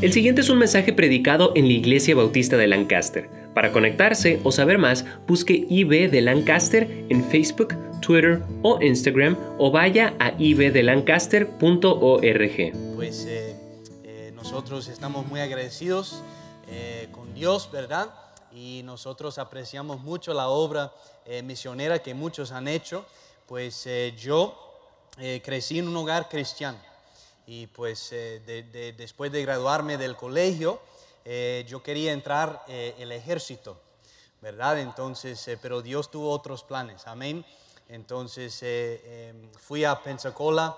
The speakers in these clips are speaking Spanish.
El siguiente es un mensaje predicado en la Iglesia Bautista de Lancaster. Para conectarse o saber más, busque IB de Lancaster en Facebook, Twitter o Instagram o vaya a ibdelancaster.org. Pues eh, eh, nosotros estamos muy agradecidos eh, con Dios, ¿verdad? Y nosotros apreciamos mucho la obra misionera que muchos han hecho. Pues yo crecí en un hogar cristiano y pues de, después de graduarme del colegio, eh, yo quería entrar eh, el ejército, ¿verdad? Entonces, eh, pero Dios tuvo otros planes, amén. Entonces em, fui a Pensacola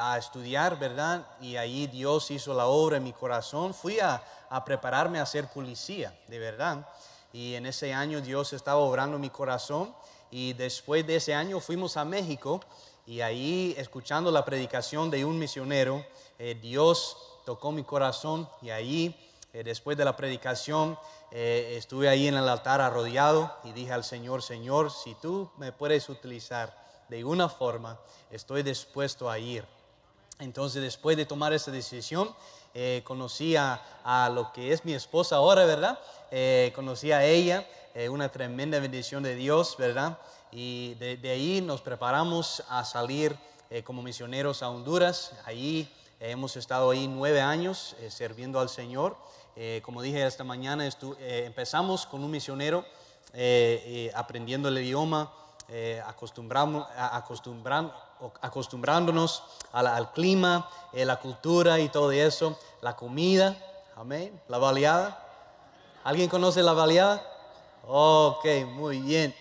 a estudiar, ¿verdad? Y ahí Dios hizo la obra en mi corazón. Fui a, a prepararme a ser policía, de verdad. Y en ese año Dios estaba obrando en mi corazón. Y después de ese año fuimos a México y ahí, escuchando la predicación de un misionero, eh, Dios tocó mi corazón y ahí, eh, después de la predicación, eh, estuve ahí en el altar arrodillado y dije al Señor, Señor, si tú me puedes utilizar de una forma, estoy dispuesto a ir. Entonces, después de tomar esa decisión, conocí a, lo que es mi esposa ahora, ¿verdad? conocí a ella, una tremenda bendición de Dios, ¿verdad? y de, ahí nos preparamos a salir eh, como misioneros a Honduras. Ahí eh, hemos estado ahí nueve años eh, sirviendo al Señor. como dije esta mañana, empezamos con un misionero aprendiendo el idioma, acostumbramos, acostumbrándonos al clima, la cultura y todo eso, la comida, amén, la baleada. ¿Alguien conoce la baleada? Ok, muy bien.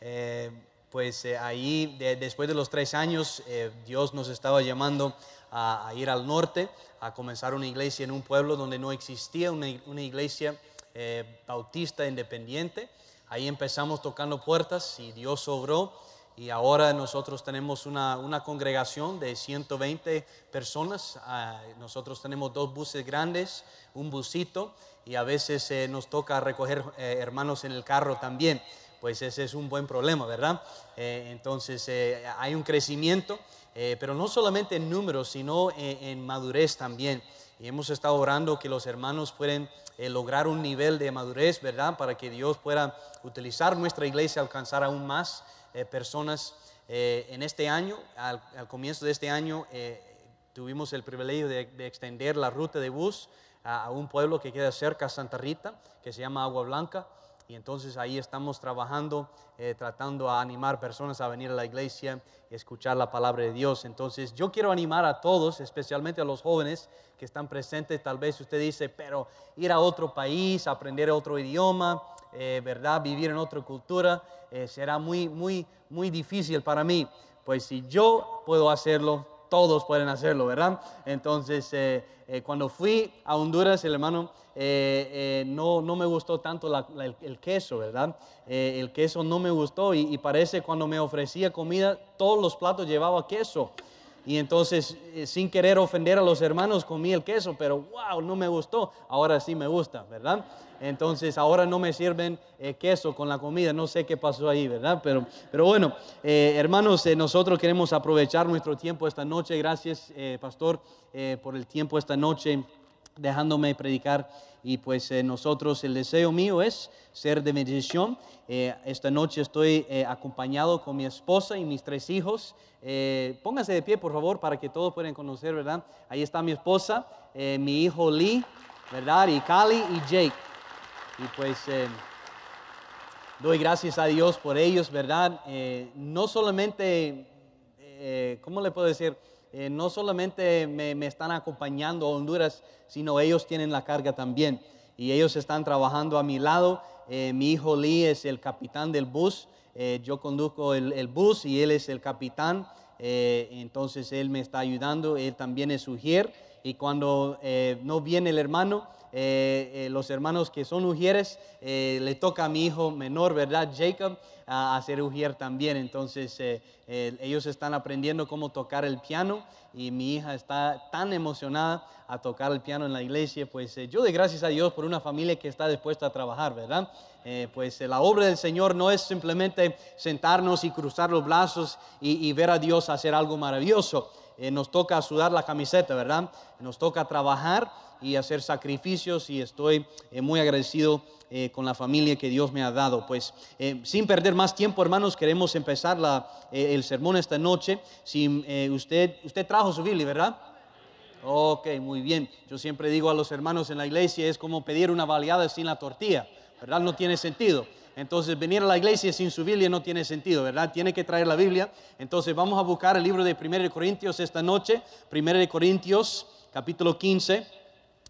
Eh, pues eh, ahí, después de los tres años, eh, Dios nos estaba llamando a, ir al norte, a comenzar una iglesia en un pueblo donde no existía una, iglesia bautista independiente. Ahí empezamos tocando puertas y Dios obró. Y ahora nosotros tenemos una, una congregación de 120 personas. Ah, nosotros tenemos dos buses grandes, un busito, y a veces nos toca recoger hermanos en el carro también pues ese es un buen problema, ¿verdad? Eh, entonces eh, hay un crecimiento, eh, pero no solamente en números, sino en, madurez también. Y hemos estado orando que los hermanos puedan lograr un nivel de madurez, ¿verdad? Para que Dios pueda utilizar nuestra iglesia, alcanzar aún más personas. en este año, al, comienzo de este año, tuvimos el privilegio de, extender la ruta de bus a, un pueblo que queda cerca Santa Rita, que se llama Agua Blanca y entonces ahí estamos trabajando, eh, tratando a animar personas a venir a la iglesia y escuchar la palabra de Dios. Entonces yo quiero animar a todos, especialmente a los jóvenes que están presentes. Tal vez usted dice, pero ir a otro país, aprender otro idioma, eh, ¿verdad? Vivir en otra cultura, eh, será muy, muy, muy difícil para mí. Pues si yo puedo hacerlo, todos pueden hacerlo, ¿verdad? Entonces, eh, eh, cuando fui a Honduras, el hermano, eh, no, no, me gustó tanto el, queso, ¿verdad? el queso no me gustó y, y, parece cuando me ofrecía comida, todos los platos llevaban queso. Y entonces, sin querer ofender a los hermanos, comí el queso, pero wow, no me gustó. Ahora sí me gusta, ¿verdad? Entonces ahora no me sirven eh, queso con la comida, no sé qué pasó ahí, ¿verdad? Pero, pero bueno, eh, hermanos, eh, nosotros queremos aprovechar nuestro tiempo esta noche. Gracias, pastor, por el tiempo esta noche dejándome predicar. Y pues nosotros, el deseo mío es ser de bendición. esta noche estoy acompañado con mi esposa y mis tres hijos. pónganse de pie, por favor, para que todos puedan conocer, ¿verdad? Ahí está mi esposa, mi hijo Lee, ¿verdad? Y Cali y Jake. Y pues eh, doy gracias a Dios por ellos, ¿verdad? Eh, no solamente, eh, ¿cómo le puedo decir? No solamente me, están acompañando a Honduras, sino ellos tienen la carga también. Y ellos están trabajando a mi lado. mi hijo Lee es el capitán del bus. yo conduzco el, el, bus y él es el capitán. entonces él me está ayudando. Él también es ujier. Y cuando no viene el hermano, eh, eh, los hermanos que son ujieres, eh, le toca a mi hijo menor, ¿verdad? Jacob, a, a ser ujier también. Entonces ellos están aprendiendo cómo tocar el piano y mi hija está tan emocionada a tocar el piano en la iglesia. Pues yo doy gracias a Dios por una familia que está dispuesta a trabajar, ¿verdad? pues la obra del Señor no es simplemente sentarnos y cruzar los brazos y, y ver a Dios hacer algo maravilloso. Eh, nos toca sudar la camiseta, ¿verdad? Nos toca trabajar y hacer sacrificios y estoy eh, muy agradecido eh, con la familia que Dios me ha dado. Pues sin perder más tiempo, hermanos, queremos empezar la, el sermón esta noche. Si usted, usted trajo su Biblia, ¿verdad? Ok, muy bien. Yo siempre digo a los hermanos en la iglesia, es como pedir una baleada sin la tortilla, ¿verdad? No tiene sentido. Entonces venir a la iglesia sin su Biblia no tiene sentido, ¿verdad? Tiene que traer la Biblia. Entonces vamos a buscar el libro de 1 Corintios esta noche, 1 Corintios capítulo 15.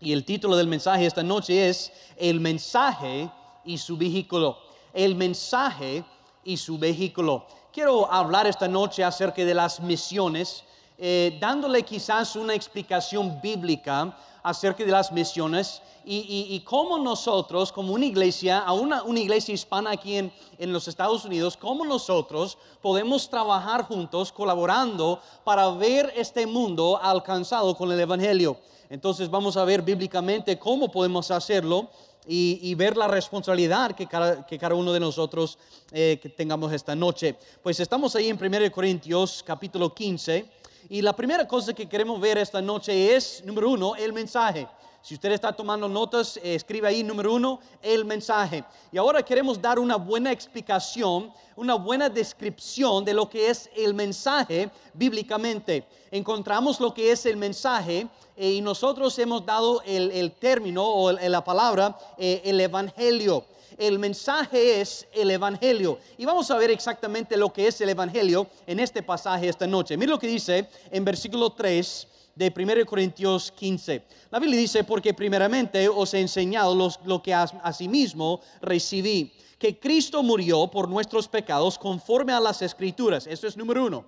Y el título del mensaje esta noche es El mensaje y su vehículo. El mensaje y su vehículo. Quiero hablar esta noche acerca de las misiones, eh, dándole quizás una explicación bíblica acerca de las misiones y, cómo nosotros, como una iglesia, a una, iglesia hispana aquí en, en, los Estados Unidos, cómo nosotros podemos trabajar juntos, colaborando para ver este mundo alcanzado con el Evangelio. Entonces vamos a ver bíblicamente cómo podemos hacerlo y, ver la responsabilidad que cada, que cada uno de nosotros eh, que tengamos esta noche. Pues estamos ahí en 1 Corintios capítulo 15 y la primera cosa que queremos ver esta noche es, número uno, el mensaje. Si usted está tomando notas, eh, escribe ahí número uno, el mensaje. Y ahora queremos dar una buena explicación, una buena descripción de lo que es el mensaje bíblicamente. Encontramos lo que es el mensaje eh, y nosotros hemos dado el, término o la palabra eh, el evangelio el mensaje es el Evangelio. Y vamos a ver exactamente lo que es el Evangelio en este pasaje esta noche. Mira lo que dice en versículo 3 de 1 Corintios 15. La Biblia dice, porque primeramente os he enseñado lo que asimismo recibí, que Cristo murió por nuestros pecados conforme a las escrituras. Eso es número uno.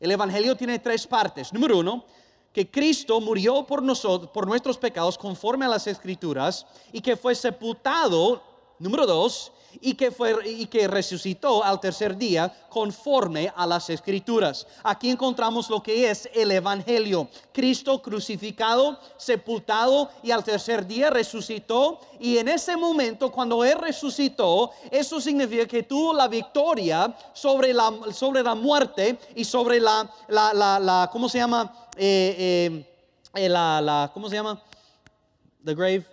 El Evangelio tiene tres partes. Número uno, que Cristo murió por, nosotros, por nuestros pecados conforme a las escrituras y que fue sepultado Número dos, y que, fue, y que resucitó al tercer día conforme a las escrituras. Aquí encontramos lo que es el Evangelio. Cristo crucificado, sepultado y al tercer día resucitó. Y en ese momento, cuando Él resucitó, eso significa que tuvo la victoria sobre la, sobre la muerte y sobre la, la, la, ¿cómo se llama? Eh, eh, la, la, ¿Cómo se llama? The grave.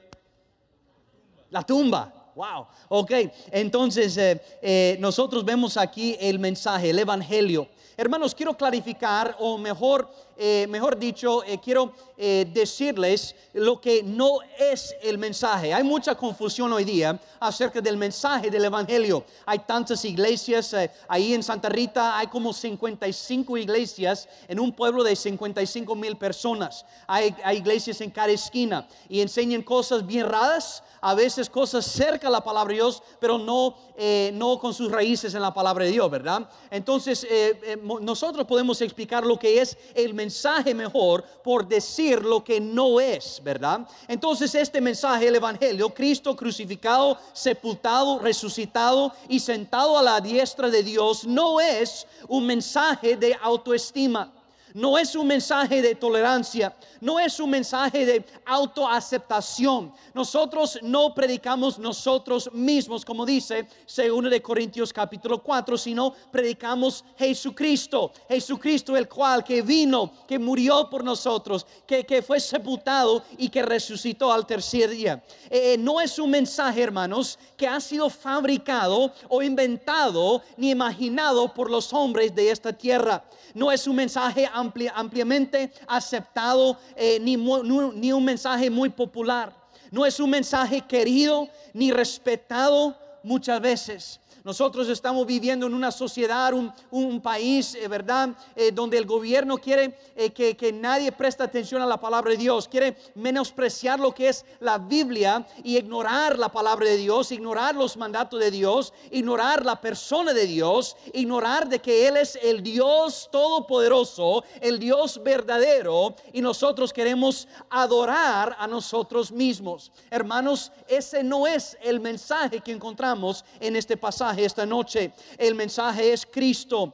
La tumba. Wow, ok. Entonces, eh, eh, nosotros vemos aquí el mensaje, el Evangelio. Hermanos, quiero clarificar, o mejor, eh, mejor dicho, quiero decirles lo que no es el mensaje. Hay mucha confusión hoy día acerca del mensaje del Evangelio. Hay tantas iglesias, ahí en Santa Rita hay como 55 iglesias en un pueblo de 55 mil personas. Hay, hay iglesias en cada esquina y enseñan cosas bien raras a veces cosas cerca la palabra de Dios, pero no, eh, no con sus raíces en la palabra de Dios, ¿verdad? Entonces, eh, eh, nosotros podemos explicar lo que es el mensaje mejor por decir lo que no es, ¿verdad? Entonces, este mensaje, el Evangelio, Cristo crucificado, sepultado, resucitado y sentado a la diestra de Dios, no es un mensaje de autoestima no es un mensaje de tolerancia, no es un mensaje de autoaceptación. Nosotros no predicamos nosotros mismos, como dice 2 de Corintios capítulo 4, sino predicamos Jesucristo, Jesucristo el cual que vino, que murió por nosotros, que, que fue sepultado y que resucitó al tercer día. Eh, no es un mensaje, hermanos, que ha sido fabricado o inventado ni imaginado por los hombres de esta tierra. No es un mensaje ampliamente aceptado, eh, ni, ni un mensaje muy popular. No es un mensaje querido ni respetado muchas veces. Nosotros estamos viviendo en una sociedad, un, país, eh, ¿verdad? Eh, donde el gobierno quiere eh, que, que, nadie preste atención a la palabra de Dios, quiere menospreciar lo que es la Biblia y ignorar la palabra de Dios, ignorar los mandatos de Dios, ignorar la persona de Dios, ignorar de que Él es el Dios todopoderoso, el Dios verdadero, y nosotros queremos adorar a nosotros mismos. Hermanos, ese no es el mensaje que encontramos en este pasaje esta noche. El mensaje es Cristo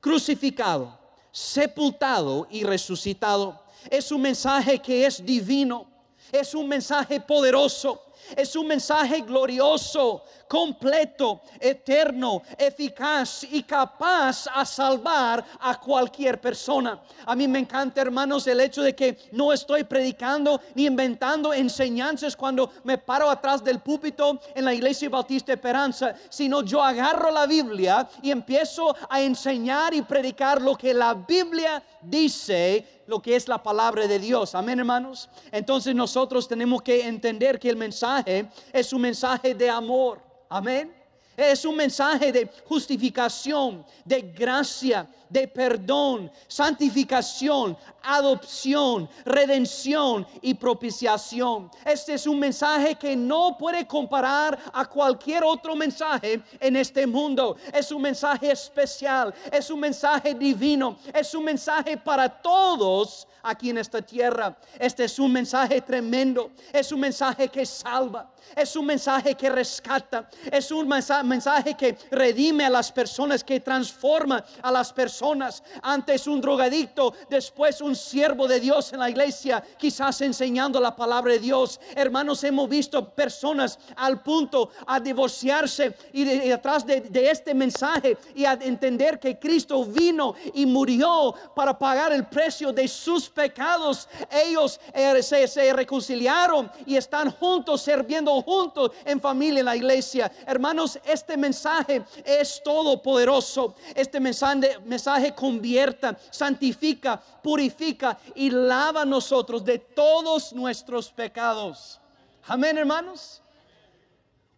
crucificado, sepultado y resucitado. Es un mensaje que es divino. Es un mensaje poderoso. Es un mensaje glorioso, completo, eterno, eficaz y capaz a salvar a cualquier persona. A mí me encanta, hermanos, el hecho de que no estoy predicando ni inventando enseñanzas cuando me paro atrás del púlpito en la iglesia bautista Esperanza, sino yo agarro la Biblia y empiezo a enseñar y predicar lo que la Biblia dice lo que es la palabra de Dios. Amén, hermanos. Entonces nosotros tenemos que entender que el mensaje es un mensaje de amor. Amén. Es un mensaje de justificación, de gracia, de perdón, santificación, adopción, redención y propiciación. Este es un mensaje que no puede comparar a cualquier otro mensaje en este mundo. Es un mensaje especial, es un mensaje divino, es un mensaje para todos aquí en esta tierra. Este es un mensaje tremendo, es un mensaje que salva, es un mensaje que rescata, es un mensaje que redime a las personas, que transforma a las personas. Antes un drogadicto, después un siervo de Dios en la iglesia, quizás enseñando la palabra de Dios. Hermanos, hemos visto personas al punto a divorciarse y, detrás de, este mensaje y a entender que Cristo vino y murió para pagar el precio de sus pecados. Ellos eh, se, se reconciliaron y están juntos, sirviendo juntos en familia en la iglesia. Hermanos, este mensaje es todopoderoso. Este mensaje, mensaje convierta, santifica, purifica y lava a nosotros de todos nuestros pecados. Amén, hermanos.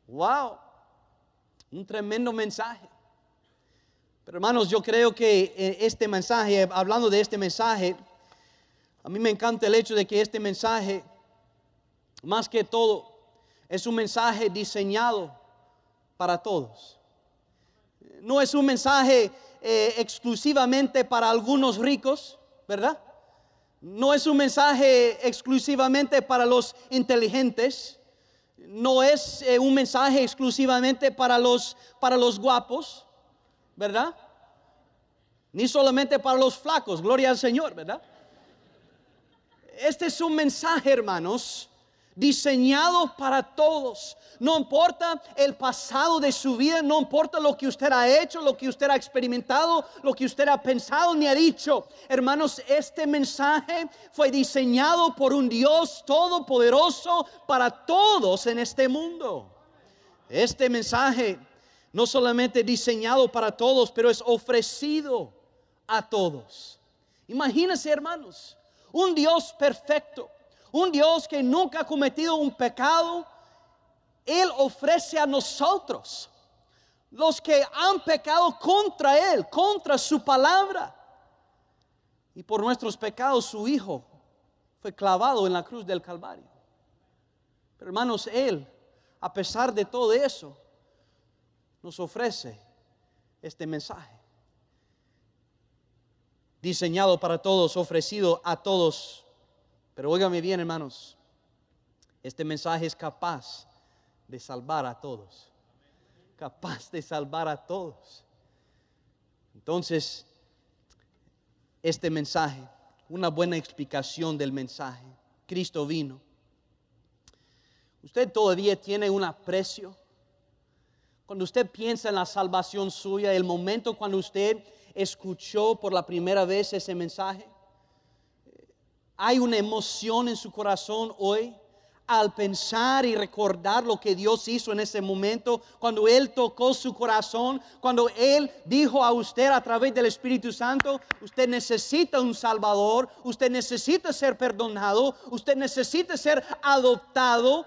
Wow, un tremendo mensaje. Pero hermanos, yo creo que eh, este mensaje, hablando de este mensaje, a mí me encanta el hecho de que este mensaje, más que todo, es un mensaje diseñado para todos. No es un mensaje eh, exclusivamente para algunos ricos, ¿verdad? No es un mensaje exclusivamente para los inteligentes. No es eh, un mensaje exclusivamente para los, para los guapos, ¿verdad? Ni solamente para los flacos, gloria al Señor, ¿verdad? Este es un mensaje, hermanos, diseñado para todos. No importa el pasado de su vida, no importa lo que usted ha hecho, lo que usted ha experimentado, lo que usted ha pensado ni ha dicho. Hermanos, este mensaje fue diseñado por un Dios todopoderoso para todos en este mundo. Este mensaje no solamente diseñado para todos, pero es ofrecido a todos. Imagínense, hermanos, un Dios perfecto un Dios que nunca ha cometido un pecado, Él ofrece a nosotros, los que han pecado contra Él, contra su palabra. Y por nuestros pecados su Hijo fue clavado en la cruz del Calvario. Pero hermanos, Él, a pesar de todo eso, nos ofrece este mensaje. Diseñado para todos, ofrecido a todos pero óigame bien, hermanos, este mensaje es capaz de salvar a todos. Capaz de salvar a todos. Entonces, este mensaje, una buena explicación del mensaje. Cristo vino. Usted todavía tiene un aprecio. Cuando usted piensa en la salvación suya, el momento cuando usted escuchó por la primera vez ese mensaje, hay una emoción en su corazón hoy al pensar y recordar lo que Dios hizo en ese momento, cuando Él tocó su corazón, cuando Él dijo a usted a través del Espíritu Santo, usted necesita un Salvador, usted necesita ser perdonado, usted necesita ser adoptado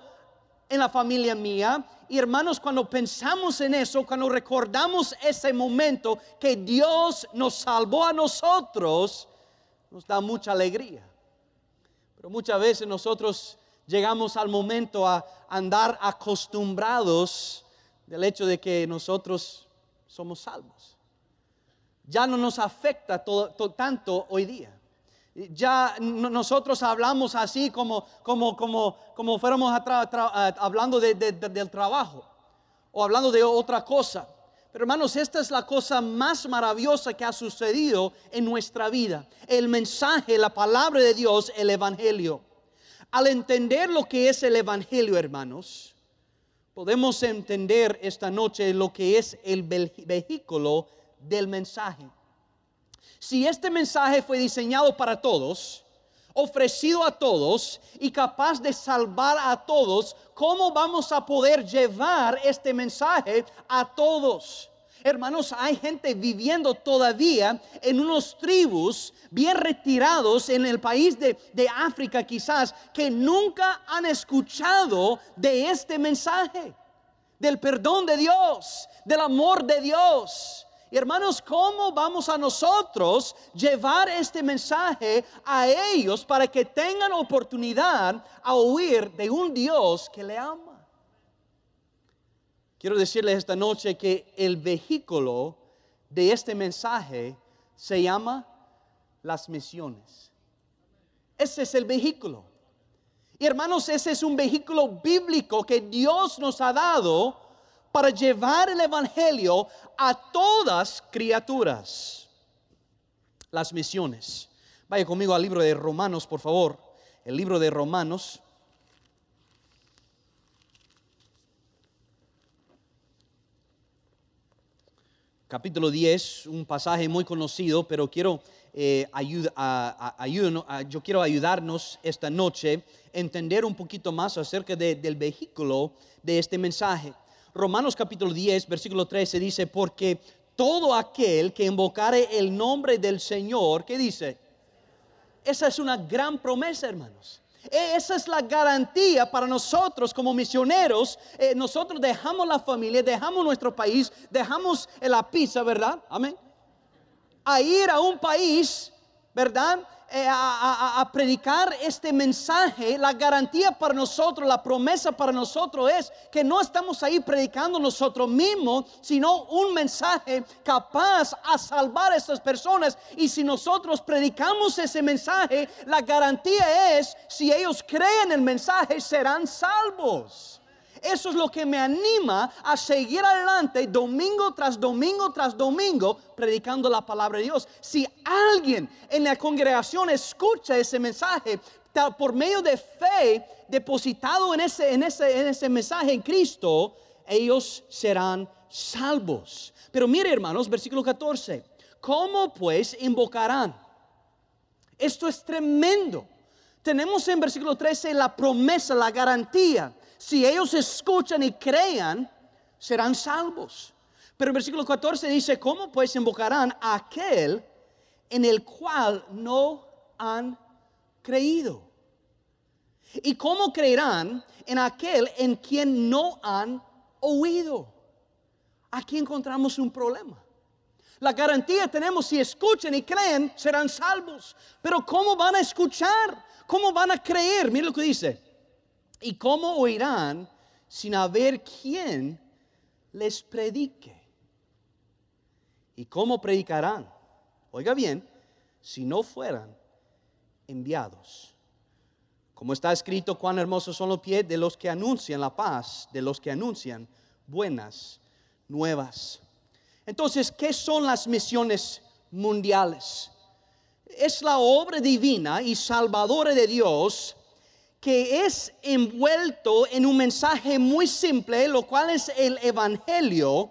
en la familia mía. Y hermanos, cuando pensamos en eso, cuando recordamos ese momento que Dios nos salvó a nosotros, nos da mucha alegría. Pero muchas veces nosotros llegamos al momento a andar acostumbrados del hecho de que nosotros somos salvos. Ya no nos afecta tanto hoy día. Ya nosotros hablamos así como, como, como, como fuéramos hablando del trabajo o hablando de otra cosa. Pero hermanos, esta es la cosa más maravillosa que ha sucedido en nuestra vida. El mensaje, la palabra de Dios, el Evangelio. Al entender lo que es el Evangelio, hermanos, podemos entender esta noche lo que es el vehículo del mensaje. Si este mensaje fue diseñado para todos, ofrecido a todos y capaz de salvar a todos, ¿cómo vamos a poder llevar este mensaje a todos? Hermanos, hay gente viviendo todavía en unos tribus bien retirados en el país de, de, África quizás, que nunca han escuchado de este mensaje, del perdón de Dios, del amor de Dios. Hermanos, ¿cómo vamos a nosotros llevar este mensaje a ellos para que tengan oportunidad a oír de un Dios que le ama? Quiero decirles esta noche que el vehículo de este mensaje se llama las misiones. Ese es el vehículo. Y hermanos, ese es un vehículo bíblico que Dios nos ha dado para llevar el Evangelio a todas criaturas. Las misiones. Vaya conmigo al libro de Romanos, por favor. El libro de Romanos. Capítulo 10, un pasaje muy conocido, pero quiero, eh, yo quiero ayudarnos esta noche a entender un poquito más acerca del vehículo de este mensaje. Romanos capítulo 10, versículo 13 dice, porque todo aquel que invocare el nombre del Señor, ¿qué dice? Esa es una gran promesa, hermanos. E, esa es la garantía para nosotros como misioneros. Eh, nosotros dejamos la familia, dejamos nuestro país, dejamos la pizza, ¿verdad? Amén. A ir a un país, ¿verdad? Eh, a, predicar este mensaje, la garantía para nosotros, la promesa para nosotros es que no estamos ahí predicando nosotros mismos, sino un mensaje capaz a salvar a estas personas. Y si nosotros predicamos ese mensaje, la garantía es, si ellos creen el mensaje, serán salvos. Eso es lo que me anima a seguir adelante domingo tras domingo tras domingo predicando la palabra de Dios. Si alguien en la congregación escucha ese mensaje por medio de fe depositado en ese, en ese, en ese mensaje en Cristo, ellos serán salvos. Pero mire hermanos, versículo 14, ¿cómo pues invocarán? Esto es tremendo. Tenemos en versículo 13 la promesa, la garantía si ellos escuchan y crean, serán salvos. Pero el versículo 14 dice, ¿cómo pues invocarán a aquel en el cual no han creído? ¿Y cómo creerán en aquel en quien no han oído? Aquí encontramos un problema. La garantía tenemos si escuchan y creen, serán salvos. Pero ¿cómo van a escuchar? ¿Cómo van a creer? Mira lo que dice. ¿Y cómo oirán sin haber quien les predique? ¿Y cómo predicarán? Oiga bien, si no fueran enviados. Como está escrito, cuán hermosos son los pies de los que anuncian la paz, de los que anuncian buenas nuevas. Entonces, ¿qué son las misiones mundiales? Es la obra divina y salvadora de Dios que es envuelto en un mensaje muy simple, lo cual es el Evangelio.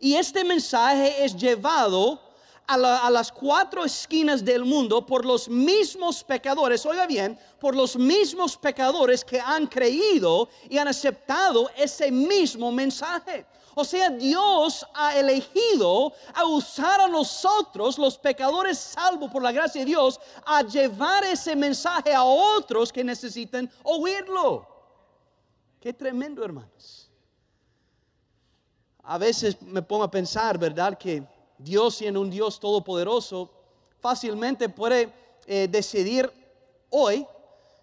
Y este mensaje es llevado a, las cuatro esquinas del mundo por los mismos pecadores, oiga bien, por los mismos pecadores que han creído y han aceptado ese mismo mensaje. O sea, Dios ha elegido a usar a nosotros, los pecadores salvos por la gracia de Dios, a llevar ese mensaje a otros que necesitan oírlo. Qué tremendo, hermanos. A veces me pongo a pensar, ¿verdad? Que Dios, siendo un Dios todopoderoso, fácilmente puede eh, decidir hoy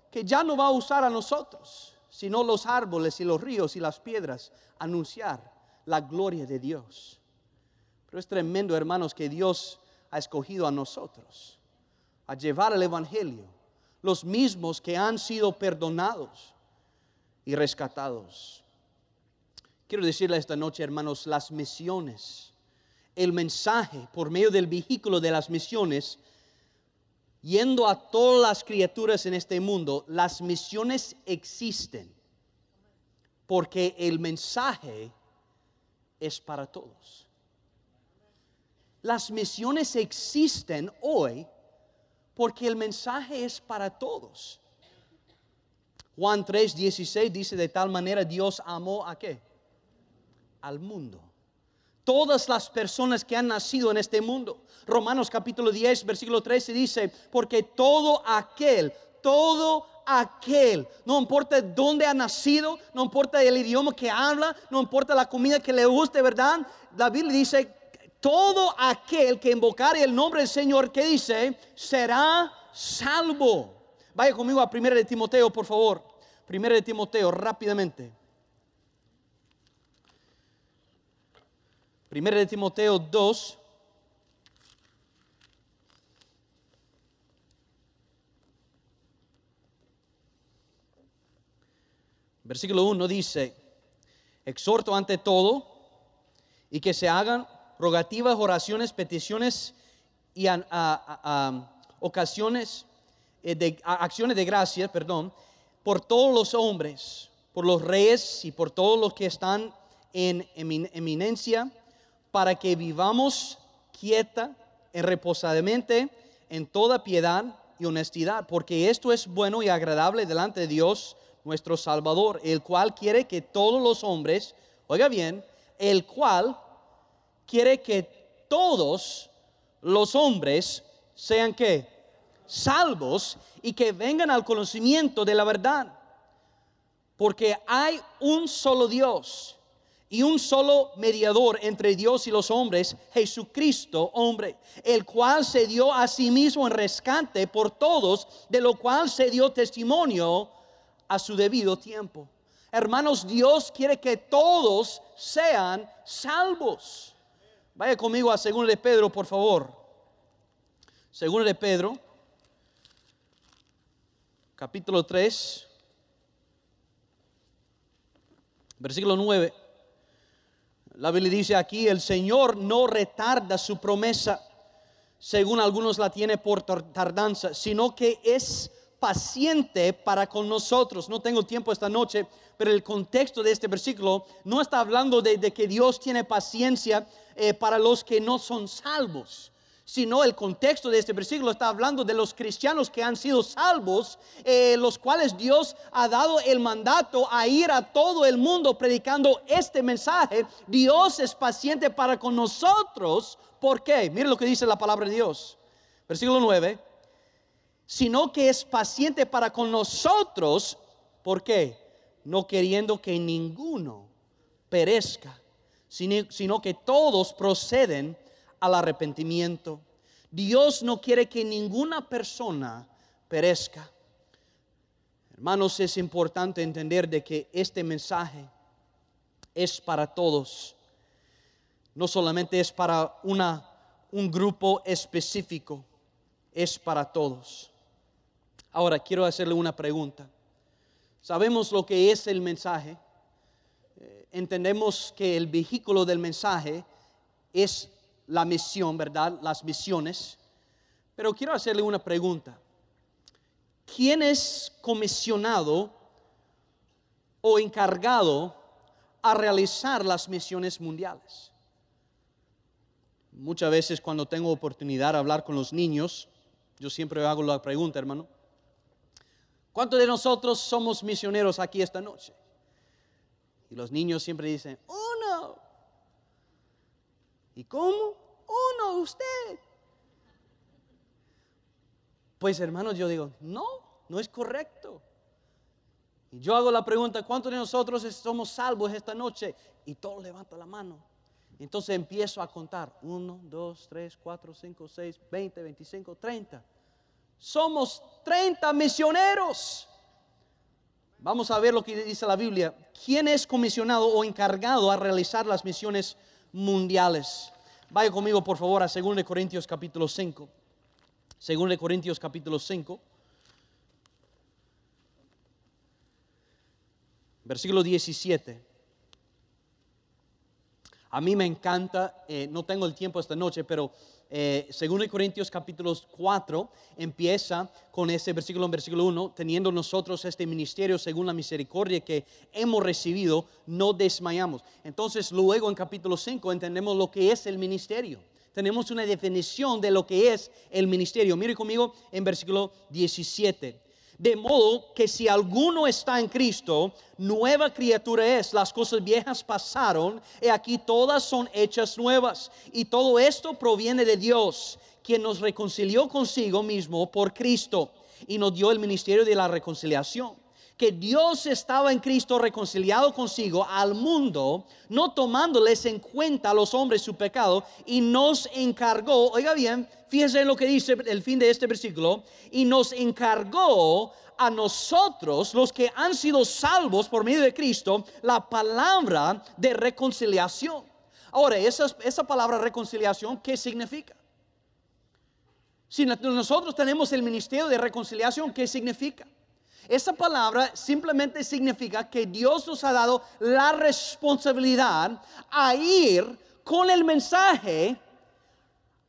que ya no va a usar a nosotros, sino los árboles y los ríos y las piedras, anunciar la gloria de Dios. Pero es tremendo, hermanos, que Dios ha escogido a nosotros a llevar el Evangelio, los mismos que han sido perdonados y rescatados. Quiero decirle esta noche, hermanos, las misiones, el mensaje por medio del vehículo de las misiones, yendo a todas las criaturas en este mundo, las misiones existen porque el mensaje es para todos. Las misiones existen hoy porque el mensaje es para todos. Juan 3, 16 dice, de tal manera Dios amó a qué? Al mundo. Todas las personas que han nacido en este mundo. Romanos capítulo 10, versículo 13 dice, porque todo aquel, todo aquel, no importa dónde ha nacido, no importa el idioma que habla, no importa la comida que le guste, ¿verdad? La Biblia dice, todo aquel que invocare el nombre del Señor, ¿qué dice? Será salvo. Vaya conmigo a 1 de Timoteo, por favor. 1 de Timoteo, rápidamente. 1 de Timoteo 2. Versículo 1 dice, exhorto ante todo y que se hagan rogativas, oraciones, peticiones y ocasiones eh, de acciones de gracia, perdón, por todos los hombres, por los reyes y por todos los que están en eminencia, para que vivamos quieta, y reposadamente, en toda piedad y honestidad, porque esto es bueno y agradable delante de Dios nuestro Salvador, el cual quiere que todos los hombres, oiga bien, el cual quiere que todos los hombres sean que salvos y que vengan al conocimiento de la verdad. Porque hay un solo Dios y un solo mediador entre Dios y los hombres, Jesucristo, hombre, el cual se dio a sí mismo en rescate por todos, de lo cual se dio testimonio a su debido tiempo. Hermanos, Dios quiere que todos sean salvos. Vaya conmigo a 2 de Pedro, por favor. 2 de Pedro, capítulo 3, versículo 9. La Biblia dice aquí, el Señor no retarda su promesa, según algunos la tiene por tardanza, sino que es paciente para con nosotros. No tengo tiempo esta noche, pero el contexto de este versículo no está hablando de, que Dios tiene paciencia eh, para los que no son salvos sino el contexto de este versículo está hablando de los cristianos que han sido salvos, eh, los cuales Dios ha dado el mandato a ir a todo el mundo predicando este mensaje. Dios es paciente para con nosotros. ¿Por qué? Mire lo que dice la palabra de Dios. Versículo 9 sino que es paciente para con nosotros. ¿Por qué? No queriendo que ninguno perezca, sino, que todos proceden al arrepentimiento. Dios no quiere que ninguna persona perezca. Hermanos, es importante entender de que este mensaje es para todos. No solamente es para una, un grupo específico, es para todos. Ahora quiero hacerle una pregunta. Sabemos lo que es el mensaje. Eh, entendemos que el vehículo del mensaje es la misión, ¿verdad? Las misiones. Pero quiero hacerle una pregunta. ¿Quién es comisionado o encargado a realizar las misiones mundiales? Muchas veces cuando tengo oportunidad de hablar con los niños, yo siempre hago la pregunta, hermano, ¿Cuántos de nosotros somos misioneros aquí esta noche? Y los niños siempre dicen, uno. ¿Y cómo? Uno, usted. Pues hermanos, yo digo, no, no es correcto. Y yo hago la pregunta, ¿cuántos de nosotros somos salvos esta noche? Y todos levantan la mano. Entonces empiezo a contar. Uno, dos, tres, cuatro, cinco, seis, veinte, veinticinco, treinta somos 30 misioneros. Vamos a ver lo que dice la Biblia. ¿Quién es comisionado o encargado a realizar las misiones mundiales? Vaya conmigo, por favor, a 2 Corintios capítulo 5. 2 Corintios capítulo 5. Versículo 17. A mí me encanta, eh, no tengo el tiempo esta noche, pero eh, según Corintios capítulo 4 empieza con ese versículo en versículo 1, teniendo nosotros este ministerio según la misericordia que hemos recibido, no desmayamos. Entonces luego en capítulo 5 entendemos lo que es el ministerio. Tenemos una definición de lo que es el ministerio. Mire conmigo en versículo 17. De modo que si alguno está en Cristo, nueva criatura es. Las cosas viejas pasaron y aquí todas son hechas nuevas. Y todo esto proviene de Dios, quien nos reconcilió consigo mismo por Cristo y nos dio el ministerio de la reconciliación que Dios estaba en Cristo reconciliado consigo al mundo, no tomándoles en cuenta a los hombres su pecado, y nos encargó, oiga bien, fíjese en lo que dice el fin de este versículo, y nos encargó a nosotros, los que han sido salvos por medio de Cristo, la palabra de reconciliación. Ahora, esa, esa palabra reconciliación, ¿qué significa? Si nosotros tenemos el ministerio de reconciliación, ¿qué significa? Esa palabra simplemente significa que Dios nos ha dado la responsabilidad a ir con el mensaje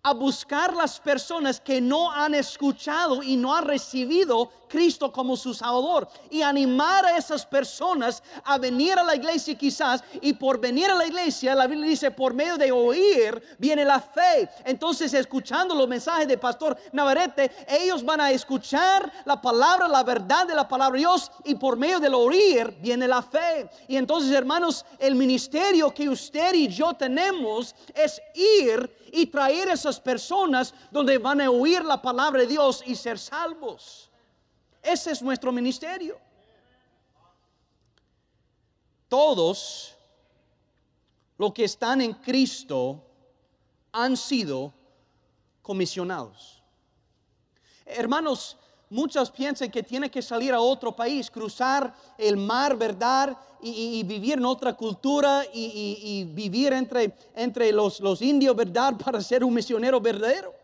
a buscar las personas que no han escuchado y no han recibido Cristo como su Salvador y animar a esas personas a venir a la iglesia quizás y por venir a la iglesia la Biblia dice por medio de oír viene la fe. Entonces escuchando los mensajes de Pastor Navarrete ellos van a escuchar la palabra la verdad de la palabra de Dios y por medio del oír viene la fe. Y entonces hermanos el ministerio que usted y yo tenemos es ir y traer esas personas donde van a oír la palabra de Dios y ser salvos. Ese es nuestro ministerio. Todos los que están en Cristo han sido comisionados. Hermanos, Muchos piensan que tiene que salir a otro país, cruzar el mar, ¿verdad? Y, vivir en otra cultura y, vivir entre, entre los, los indios, ¿verdad? Para ser un misionero verdadero.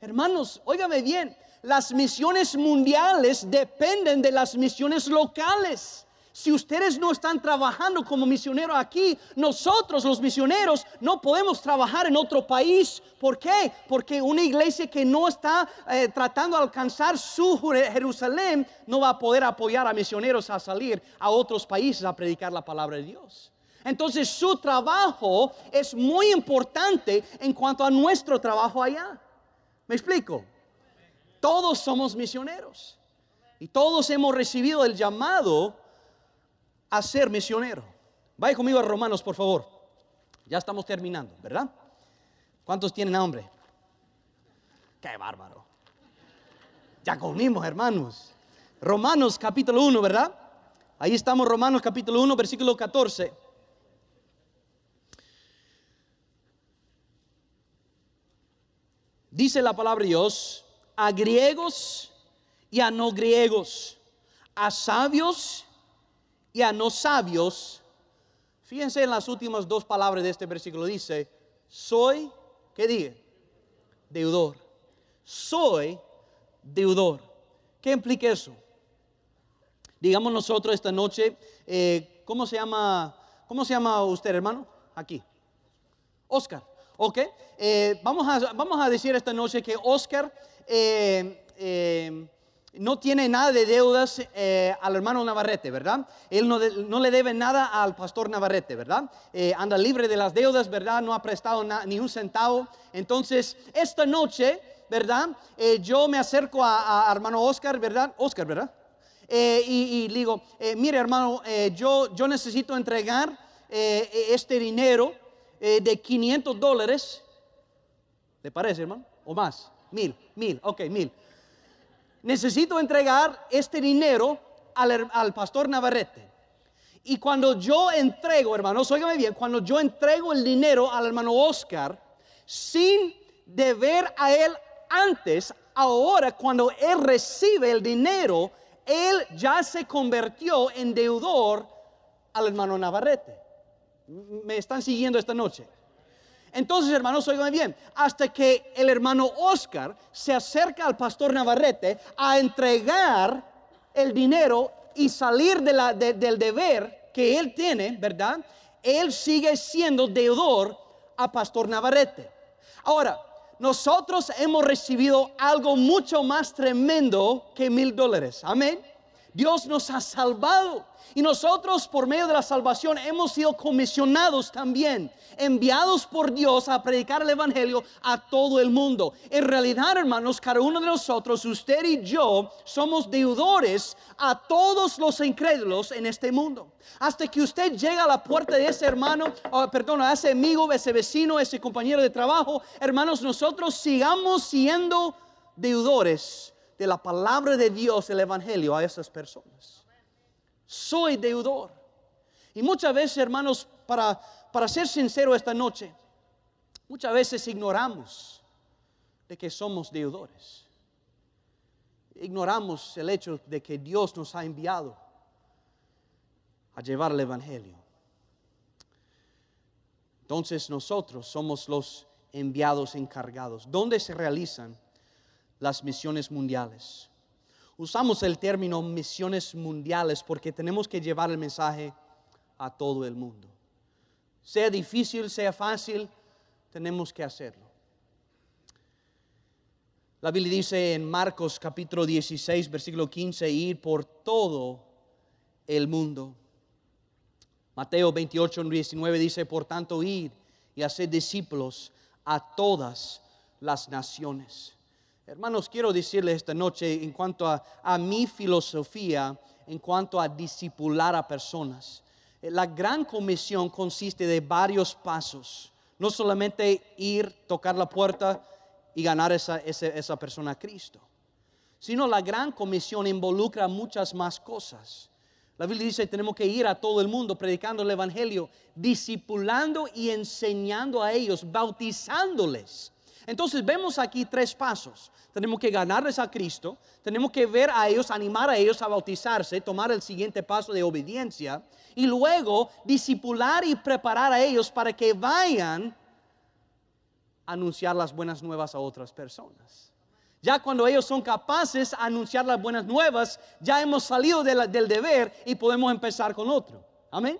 Hermanos, óigame bien, las misiones mundiales dependen de las misiones locales. Si ustedes no están trabajando como misioneros aquí, nosotros los misioneros no podemos trabajar en otro país. ¿Por qué? Porque una iglesia que no está eh, tratando de alcanzar su Jerusalén no va a poder apoyar a misioneros a salir a otros países a predicar la palabra de Dios. Entonces su trabajo es muy importante en cuanto a nuestro trabajo allá. ¿Me explico? Todos somos misioneros y todos hemos recibido el llamado a ser misionero. Vaya conmigo a Romanos, por favor. Ya estamos terminando, ¿verdad? ¿Cuántos tienen hambre? Qué bárbaro. Ya comimos, hermanos. Romanos capítulo 1, ¿verdad? Ahí estamos, Romanos capítulo 1, versículo 14. Dice la palabra Dios, a griegos y a no griegos, a sabios y a no sabios, fíjense en las últimas dos palabras de este versículo, dice, soy, ¿qué diga? Deudor. Soy deudor. ¿Qué implica eso? Digamos nosotros esta noche, eh, ¿cómo se llama? ¿Cómo se llama usted, hermano? Aquí. Oscar. ¿Ok? Eh, vamos, a, vamos a decir esta noche que Oscar eh, no tiene nada de deudas eh, al hermano Navarrete, ¿verdad? Él no, le debe nada al pastor Navarrete, ¿verdad? Eh, anda libre de las deudas, ¿verdad? No ha prestado ni un centavo. Entonces, esta noche, ¿verdad? Eh, yo me acerco a, hermano Oscar, ¿verdad? Oscar, ¿verdad? y, y, digo, mire hermano, yo, necesito entregar este dinero de 500 dólares. ¿Le parece, hermano? ¿O más? Mil, mil, ok, mil necesito entregar este dinero al, pastor Navarrete. Y cuando yo entrego, hermanos, óigame bien, cuando yo entrego el dinero al hermano Oscar, sin deber a él antes, ahora cuando él recibe el dinero, él ya se convirtió en deudor al hermano Navarrete. ¿Me están siguiendo esta noche? Entonces, hermanos, oigan bien, hasta que el hermano Oscar se acerca al pastor Navarrete a entregar el dinero y salir del deber que él tiene, ¿verdad? él sigue siendo deudor a Pastor Navarrete. Ahora, nosotros hemos recibido algo mucho más tremendo que mil dólares. Amén. Dios nos ha salvado. Y nosotros por medio de la salvación hemos sido comisionados también, enviados por Dios a predicar el Evangelio a todo el mundo. En realidad, hermanos, cada uno de nosotros, usted y yo, somos deudores a todos los incrédulos en este mundo. Hasta que usted llega a la puerta de ese hermano, perdón, a ese amigo, ese vecino, ese compañero de trabajo, hermanos, nosotros sigamos siendo deudores de la palabra de Dios, el Evangelio, a esas personas soy deudor. Y muchas veces, hermanos, para, para ser sincero esta noche, muchas veces ignoramos de que somos deudores. Ignoramos el hecho de que Dios nos ha enviado a llevar el Evangelio. Entonces nosotros somos los enviados encargados. ¿Dónde se realizan las misiones mundiales? Usamos el término misiones mundiales porque tenemos que llevar el mensaje a todo el mundo. Sea difícil, sea fácil, tenemos que hacerlo. La Biblia dice en Marcos capítulo 16, versículo 15, ir por todo el mundo. Mateo 28, 19 dice, por tanto, ir y hacer discípulos a todas las naciones. Hermanos, quiero decirles esta noche en cuanto a, mi filosofía, en cuanto a discipular a personas. Eh, la gran comisión consiste de varios pasos. No solamente ir, tocar la puerta y ganar esa, esa, esa persona a Cristo, sino la gran comisión involucra muchas más cosas. La Biblia dice, tenemos que ir a todo el mundo predicando el Evangelio, discipulando y enseñando a ellos, bautizándoles entonces vemos aquí tres pasos. Tenemos que ganarles a Cristo, tenemos que ver a ellos, animar a ellos a bautizarse, tomar el siguiente paso de obediencia y luego disipular y preparar a ellos para que vayan a anunciar las buenas nuevas a otras personas. Ya cuando ellos son capaces de anunciar las buenas nuevas, ya hemos salido del deber y podemos empezar con otro. Amén.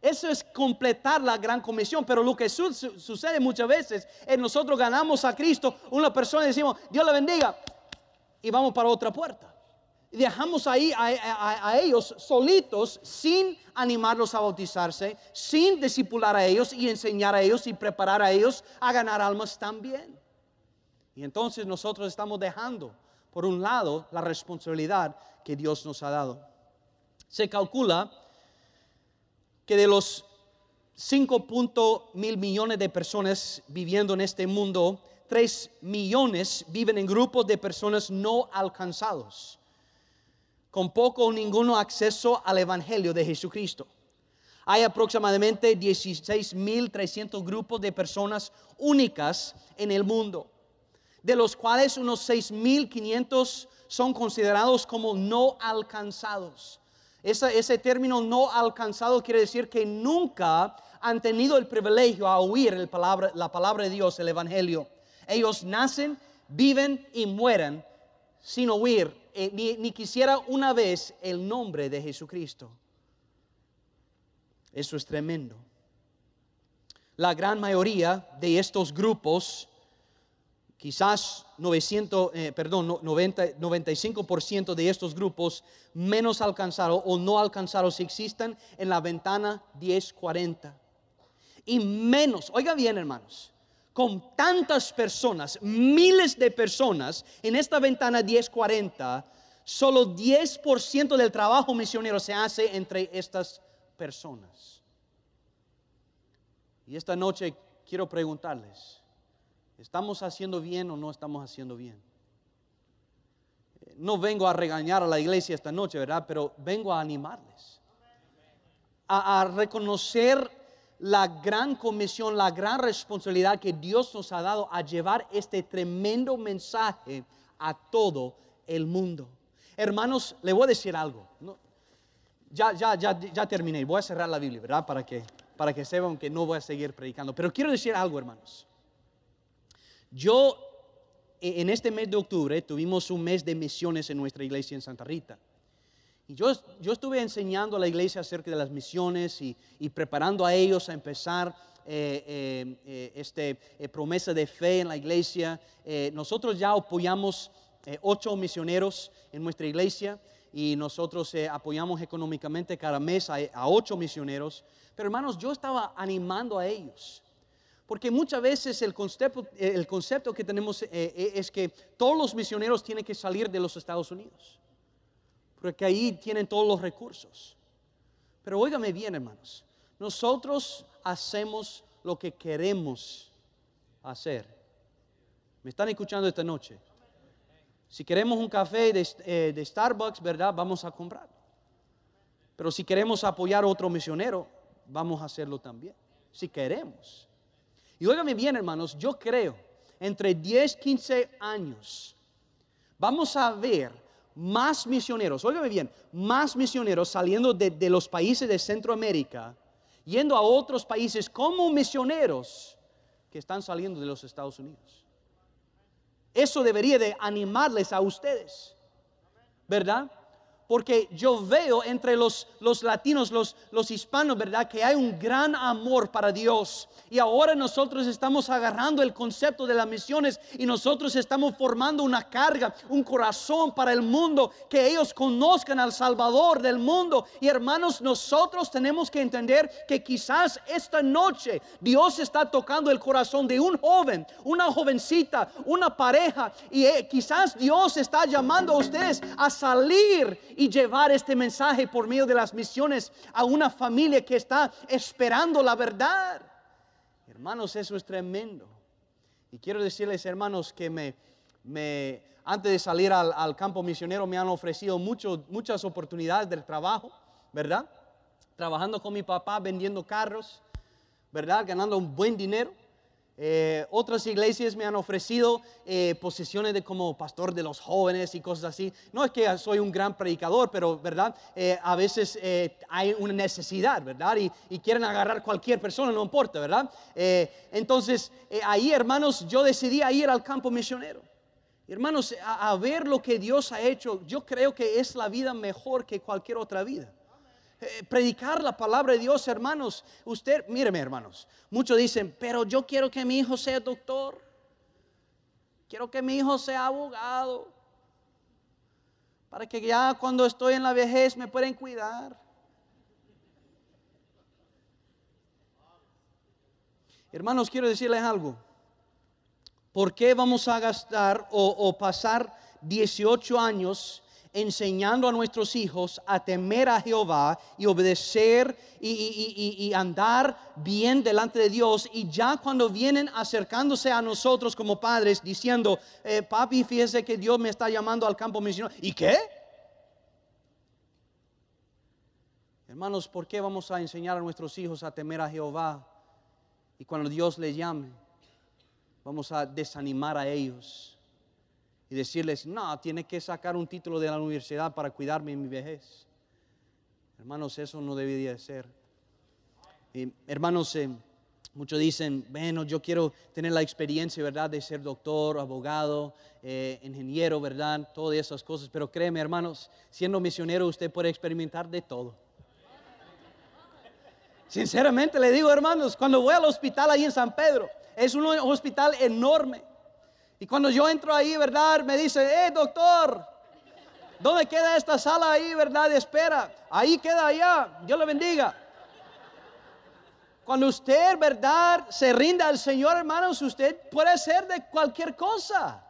Eso es completar la gran comisión. Pero lo que sucede muchas veces es nosotros ganamos a Cristo, una persona y decimos, Dios le bendiga, y vamos para otra puerta. Y dejamos ahí a, ellos solitos sin animarlos a bautizarse, sin discipular a ellos y enseñar a ellos y preparar a ellos a ganar almas también. Y entonces nosotros estamos dejando, por un lado, la responsabilidad que Dios nos ha dado. Se calcula que de los 5 mil millones de personas viviendo en este mundo, 3 millones viven en grupos de personas no alcanzados, con poco o ninguno acceso al Evangelio de Jesucristo. Hay aproximadamente 16.300 grupos de personas únicas en el mundo, de los cuales unos 6.500 son considerados como no alcanzados ese término no alcanzado quiere decir que nunca han tenido el privilegio a oír la palabra de Dios, el Evangelio. Ellos nacen, viven y mueren sin oír eh, ni, ni quisiera una vez el nombre de Jesucristo. Eso es tremendo. La gran mayoría de estos grupos Quizás 900, eh, perdón, 90, 95% de estos grupos menos alcanzados o no alcanzados existan en la ventana 1040. Y menos, oiga bien hermanos, con tantas personas, miles de personas en esta ventana 1040, solo 10% del trabajo misionero se hace entre estas personas. Y esta noche quiero preguntarles, ¿Estamos haciendo bien o no estamos haciendo bien? No vengo a regañar a la iglesia esta noche, ¿verdad? Pero vengo a animarles. A, reconocer la gran comisión, la gran responsabilidad que Dios nos ha dado a llevar este tremendo mensaje a todo el mundo. Hermanos, le voy a decir algo. ya, ya, ya, ya terminé. Voy a cerrar la Biblia, ¿verdad? Para que, para que sepan que no voy a seguir predicando. Pero quiero decir algo, hermanos. Yo, e, en este mes de octubre, tuvimos un mes de misiones en nuestra iglesia en Santa Rita. Y yo, yo estuve enseñando a la iglesia acerca de las misiones y, y preparando a ellos a empezar eh, eh, eh, este, eh, promesa de fe en la iglesia. Nosotros ya apoyamos ocho misioneros en nuestra iglesia y nosotros apoyamos económicamente cada mes a, a ocho misioneros. Pero hermanos, yo estaba animando a ellos. Porque muchas veces el concepto, que tenemos eh, eh, es que todos los misioneros tienen que salir de los Estados Unidos. Porque ahí tienen todos los recursos. Pero óigame bien, hermanos. Nosotros hacemos lo que queremos hacer. ¿Me están escuchando esta noche? Si queremos un café de, eh, Starbucks, ¿verdad? Vamos a comprarlo. Pero si queremos apoyar a otro misionero, vamos a hacerlo también. Si queremos. Y óigame bien, hermanos, yo creo, entre 10, 15 años, vamos a ver más misioneros, óigame bien, más misioneros saliendo de, los países de Centroamérica, yendo a otros países como misioneros que están saliendo de los Estados Unidos. Eso debería de animarles a ustedes, ¿verdad? Porque yo veo entre los, los latinos, los, los hispanos, ¿verdad? Que hay un gran amor para Dios. Y ahora nosotros estamos agarrando el concepto de las misiones y nosotros estamos formando una carga, un corazón para el mundo, que ellos conozcan al Salvador del mundo. Y hermanos, nosotros tenemos que entender que quizás esta noche Dios está tocando el corazón de un joven, una jovencita, una pareja. Y eh, quizás Dios está llamando a ustedes a salir y llevar este mensaje por medio de las misiones a una familia que está esperando la verdad. Hermanos, eso es tremendo. Y quiero decirles, hermanos, que me, me antes de salir al, al campo misionero me han ofrecido mucho, muchas oportunidades del trabajo, ¿verdad? Trabajando con mi papá, vendiendo carros, ¿verdad? Ganando un buen dinero. Eh, otras iglesias me han ofrecido eh, posiciones de como pastor de los jóvenes y cosas así. No es que soy un gran predicador, pero verdad, Eh, a veces hay una necesidad, verdad, y, quieren agarrar cualquier persona, no importa, verdad. Entonces ahí, hermanos, yo decidí ir al campo misionero. Hermanos, a ver lo que Dios ha hecho, yo creo que es la vida mejor que cualquier otra vida. Eh, predicar la palabra de Dios, hermanos. Usted, míreme, hermanos. Muchos dicen, pero yo quiero que mi hijo sea doctor. Quiero que mi hijo sea abogado. Para que ya cuando estoy en la vejez me puedan cuidar. Hermanos, quiero decirles algo. ¿Por qué vamos a gastar o, o pasar 18 años enseñando a nuestros hijos a temer a Jehová y obedecer y, y- y- y andar bien delante de Dios y ya cuando vienen acercándose a nosotros como padres diciendo, eh, papi, fíjese que Dios me está llamando al campo misionero. ¿Y qué? Hermanos, ¿por qué vamos a enseñar a nuestros hijos a temer a Jehová? Y cuando Dios les llame, vamos a desanimar a ellos y decirles, no, tiene que sacar un título de la universidad para cuidarme en mi vejez. Hermanos, eso no debería de ser. Hermanos, eh, muchos dicen, bueno, yo quiero tener la experiencia, ¿verdad?, de ser doctor, abogado, eh, ingeniero, ¿verdad?, todas esas cosas. Pero créeme, hermanos, siendo misionero usted puede experimentar de todo. Sinceramente le digo, hermanos, cuando voy al hospital ahí en San Pedro, es un hospital enorme. Y cuando yo entro ahí, ¿verdad? Me dice, eh, doctor, ¿dónde queda esta sala ahí, verdad? Espera. Ahí queda allá. Dios le bendiga. Cuando usted, ¿verdad? Se rinda al Señor, hermanos, usted puede ser de cualquier cosa.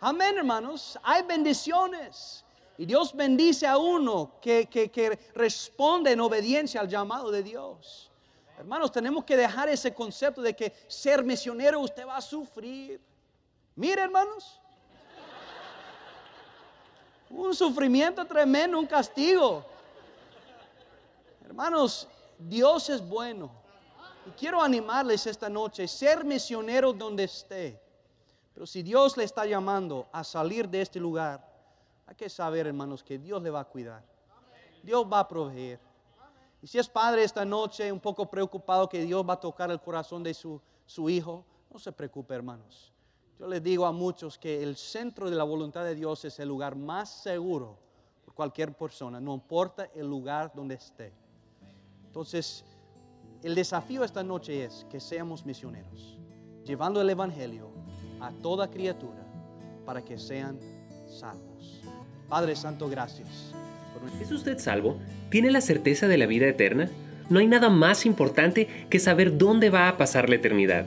Amén, hermanos. Hay bendiciones. Y Dios bendice a uno que, que, que responde en obediencia al llamado de Dios. Hermanos, tenemos que dejar ese concepto de que ser misionero usted va a sufrir. Mire, hermanos. Un sufrimiento tremendo, un castigo. Hermanos, Dios es bueno. Y quiero animarles esta noche, ser misionero donde esté. Pero si Dios le está llamando a salir de este lugar, hay que saber, hermanos, que Dios le va a cuidar. Dios va a proveer. Y si es padre esta noche, un poco preocupado que Dios va a tocar el corazón de su, su hijo, no se preocupe, hermanos. Yo les digo a muchos que el centro de la voluntad de Dios es el lugar más seguro, cualquier persona, no importa el lugar donde esté. Entonces, el desafío esta noche es que seamos misioneros, llevando el Evangelio a toda criatura para que sean salvos. Padre Santo, gracias. ¿Es usted salvo? ¿Tiene la certeza de la vida eterna? No hay nada más importante que saber dónde va a pasar la eternidad.